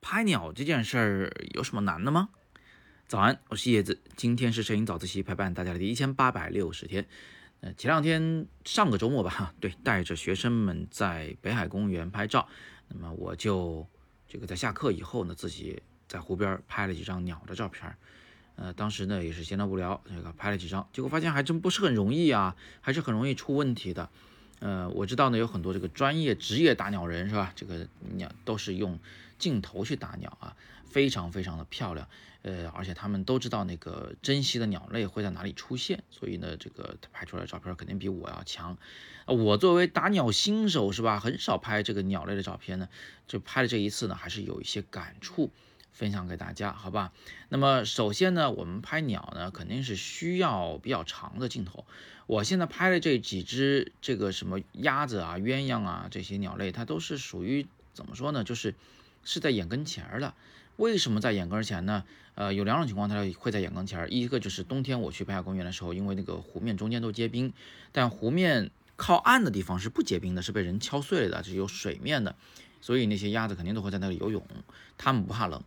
拍鸟这件事儿有什么难的吗？早安，我是叶子，今天是摄影早自习陪伴大家的第一千八百六十天。呃，前两天上个周末吧，哈，对，带着学生们在北海公园拍照，那么我就这个在下课以后呢，自己在湖边拍了几张鸟的照片。呃，当时呢也是闲得无聊，这个拍了几张，结果发现还真不是很容易啊，还是很容易出问题的。呃，我知道呢有很多这个专业职业打鸟人是吧？这个鸟都是用镜头去打鸟啊，非常非常的漂亮。呃，而且他们都知道那个珍稀的鸟类会在哪里出现，所以呢，这个拍出来的照片肯定比我要强。我作为打鸟新手是吧，很少拍这个鸟类的照片呢，就拍了这一次呢，还是有一些感触分享给大家，好吧？那么首先呢，我们拍鸟呢，肯定是需要比较长的镜头。我现在拍的这几只这个什么鸭子啊、鸳鸯啊这些鸟类，它都是属于怎么说呢？就是是在眼跟前儿的。为什么在眼跟前呢？呃，有两种情况，它会在眼跟前儿。一个就是冬天我去北海公园的时候，因为那个湖面中间都结冰，但湖面靠岸的地方是不结冰的，是被人敲碎了的，是有水面的，所以那些鸭子肯定都会在那里游泳，它们不怕冷。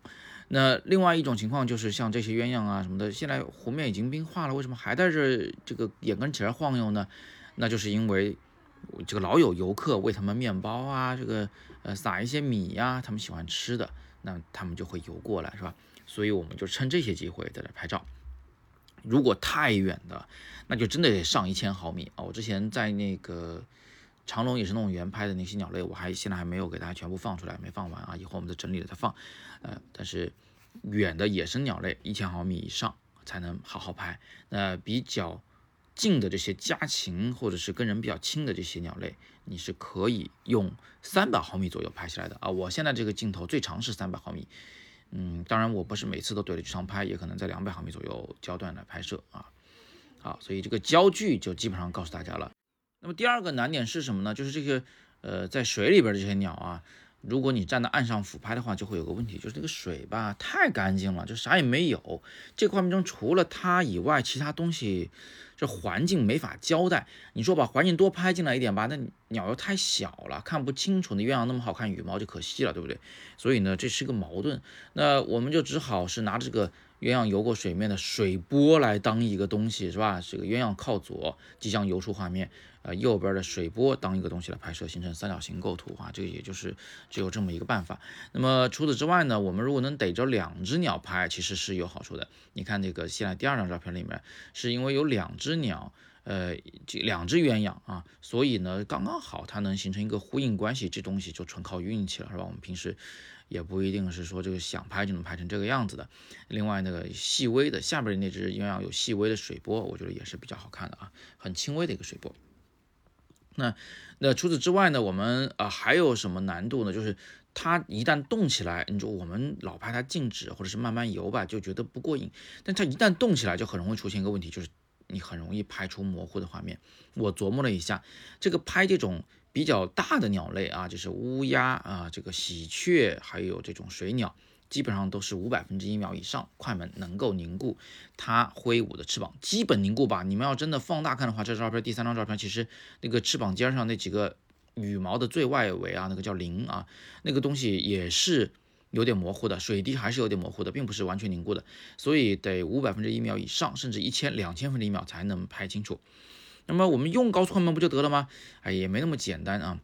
那另外一种情况就是像这些鸳鸯啊什么的，现在湖面已经冰化了，为什么还在这这个眼跟前晃悠呢？那就是因为这个老有游客喂他们面包啊，这个呃撒一些米呀，他们喜欢吃的。那他们就会游过来，是吧？所以我们就趁这些机会在这拍照。如果太远的，那就真的得上一千毫米啊！我之前在那个长隆也是那种原拍的那些鸟类，我还现在还没有给大家全部放出来，没放完啊！以后我们再整理了再放。呃，但是远的野生鸟类一千毫米以上才能好好拍。那比较。近的这些家禽或者是跟人比较亲的这些鸟类，你是可以用三百毫米左右拍下来的啊！我现在这个镜头最长是三百毫米，嗯，当然我不是每次都对着去上拍，也可能在两百毫米左右焦段来拍摄啊。好，所以这个焦距就基本上告诉大家了。那么第二个难点是什么呢？就是这个呃，在水里边的这些鸟啊，如果你站在岸上俯拍的话，就会有个问题，就是这个水吧太干净了，就啥也没有。这个画面中除了它以外，其他东西。这环境没法交代，你说把环境多拍进来一点吧，那鸟又太小了，看不清楚。那鸳鸯那么好看，羽毛就可惜了，对不对？所以呢，这是个矛盾。那我们就只好是拿着这个鸳鸯游过水面的水波来当一个东西，是吧？这个鸳鸯靠左，即将游出画面，呃，右边的水波当一个东西来拍摄，形成三角形构图啊。这个也就是只有这么一个办法。那么除此之外呢，我们如果能逮着两只鸟拍，其实是有好处的。你看这个现在第二张照片里面，是因为有两只。只鸟，呃，这两只鸳鸯啊，所以呢，刚刚好它能形成一个呼应关系，这东西就纯靠运气了，是吧？我们平时也不一定是说这个想拍就能拍成这个样子的。另外那个细微的下边那只鸳鸯有细微的水波，我觉得也是比较好看的啊，很轻微的一个水波。那那除此之外呢，我们啊还有什么难度呢？就是它一旦动起来，你说我们老拍它静止或者是慢慢游吧，就觉得不过瘾。但它一旦动起来，就很容易出现一个问题，就是。你很容易拍出模糊的画面。我琢磨了一下，这个拍这种比较大的鸟类啊，就是乌鸦啊，这个喜鹊，还有这种水鸟，基本上都是五百分之一秒以上快门能够凝固它挥舞的翅膀，基本凝固吧。你们要真的放大看的话，这照片第三张照片，其实那个翅膀尖上那几个羽毛的最外围啊，那个叫鳞啊，那个东西也是。有点模糊的水滴还是有点模糊的，并不是完全凝固的，所以得五百分之一秒以上，甚至一千、两千分之一秒才能拍清楚。那么我们用高速快门不就得了吗？哎，也没那么简单啊。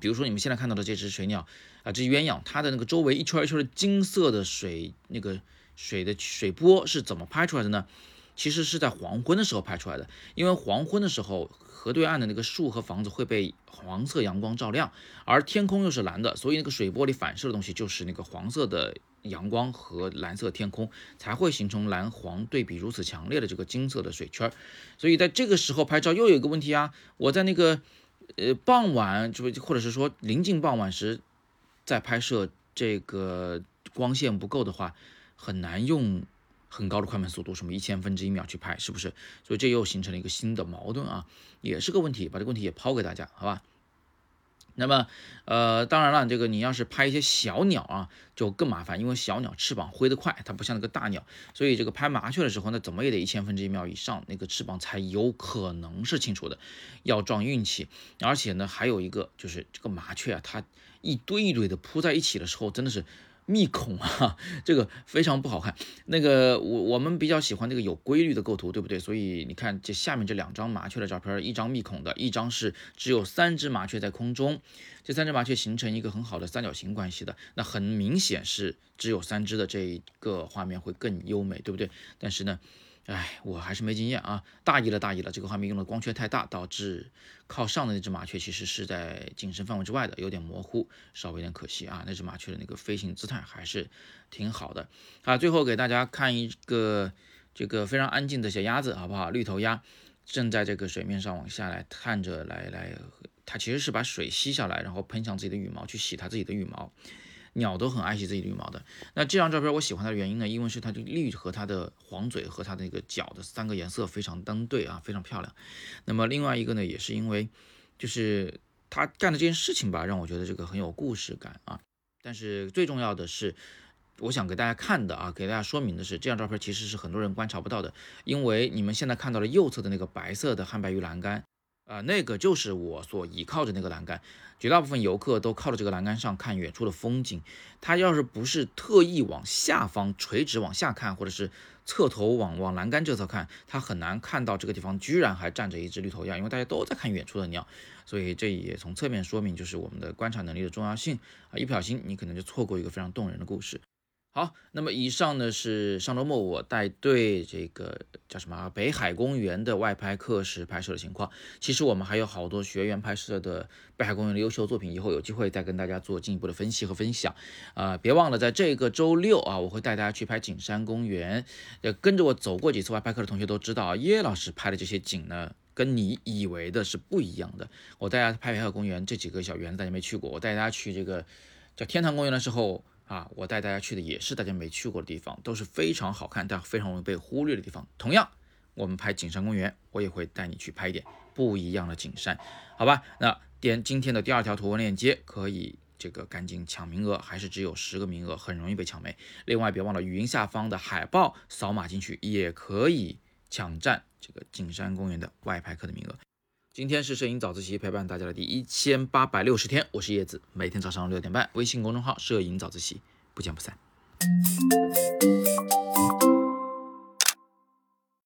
比如说你们现在看到的这只水鸟啊，这鸳鸯，它的那个周围一圈一圈的金色的水，那个水的水波是怎么拍出来的呢？其实是在黄昏的时候拍出来的，因为黄昏的时候。河对岸的那个树和房子会被黄色阳光照亮，而天空又是蓝的，所以那个水波里反射的东西就是那个黄色的阳光和蓝色天空，才会形成蓝黄对比如此强烈的这个金色的水圈。所以在这个时候拍照又有一个问题啊，我在那个呃傍晚，就或者是说临近傍晚时在拍摄，这个光线不够的话，很难用。很高的快门速度，什么一千分之一秒去拍，是不是？所以这又形成了一个新的矛盾啊，也是个问题，把这个问题也抛给大家，好吧？那么，呃，当然了，这个你要是拍一些小鸟啊，就更麻烦，因为小鸟翅膀挥得快，它不像那个大鸟，所以这个拍麻雀的时候，那怎么也得一千分之一秒以上，那个翅膀才有可能是清楚的，要撞运气。而且呢，还有一个就是这个麻雀啊，它一堆一堆的扑在一起的时候，真的是。密孔啊，这个非常不好看。那个我我们比较喜欢这个有规律的构图，对不对？所以你看这下面这两张麻雀的照片，一张密孔的，一张是只有三只麻雀在空中，这三只麻雀形成一个很好的三角形关系的。那很明显是只有三只的这一个画面会更优美，对不对？但是呢。哎，我还是没经验啊，大意了，大意了。这个画面用的光圈太大，导致靠上的那只麻雀其实是在景深范围之外的，有点模糊，稍微有点可惜啊。那只麻雀的那个飞行姿态还是挺好的啊。最后给大家看一个这个非常安静的小鸭子，好不好？绿头鸭正在这个水面上往下来探着来来，它其实是把水吸下来，然后喷向自己的羽毛去洗它自己的羽毛。鸟都很爱惜自己的羽毛的。那这张照片我喜欢它的原因呢，因为是它的绿和它的黄嘴和它的那个脚的三个颜色非常登对啊，非常漂亮。那么另外一个呢，也是因为就是他干的这件事情吧，让我觉得这个很有故事感啊。但是最重要的是，我想给大家看的啊，给大家说明的是，这张照片其实是很多人观察不到的，因为你们现在看到了右侧的那个白色的汉白玉栏杆。啊，那个就是我所倚靠着那个栏杆，绝大部分游客都靠着这个栏杆上看远处的风景。他要是不是特意往下方垂直往下看，或者是侧头往往栏杆这侧看，他很难看到这个地方居然还站着一只绿头鸭，因为大家都在看远处的鸟。所以这也从侧面说明就是我们的观察能力的重要性啊！一不小心你可能就错过一个非常动人的故事。好，那么以上呢是上周末我带队这个叫什么北海公园的外拍课时拍摄的情况。其实我们还有好多学员拍摄的北海公园的优秀作品，以后有机会再跟大家做进一步的分析和分享。啊，别忘了在这个周六啊，我会带大家去拍景山公园。呃，跟着我走过几次外拍课的同学都知道，叶老师拍的这些景呢，跟你以为的是不一样的。我带大家拍北海公园这几个小园子，大家没去过。我带大家去这个叫天堂公园的时候。啊，我带大家去的也是大家没去过的地方，都是非常好看但非常容易被忽略的地方。同样，我们拍景山公园，我也会带你去拍一点不一样的景山，好吧？那点今天的第二条图文链接，可以这个赶紧抢名额，还是只有十个名额，很容易被抢没。另外，别忘了语音下方的海报扫码进去，也可以抢占这个景山公园的外拍课的名额。今天是摄影早自习陪伴大家的第一千八百六十天，我是叶子，每天早上六点半，微信公众号“摄影早自习”，不见不散。